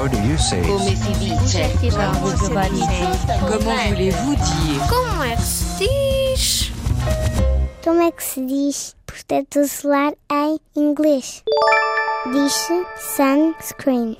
How do you say Come it? si dice? Comment voulez-vous dire Como é que se diz? Como é que se diz protetor solar em inglês? Diz-se sunscreen.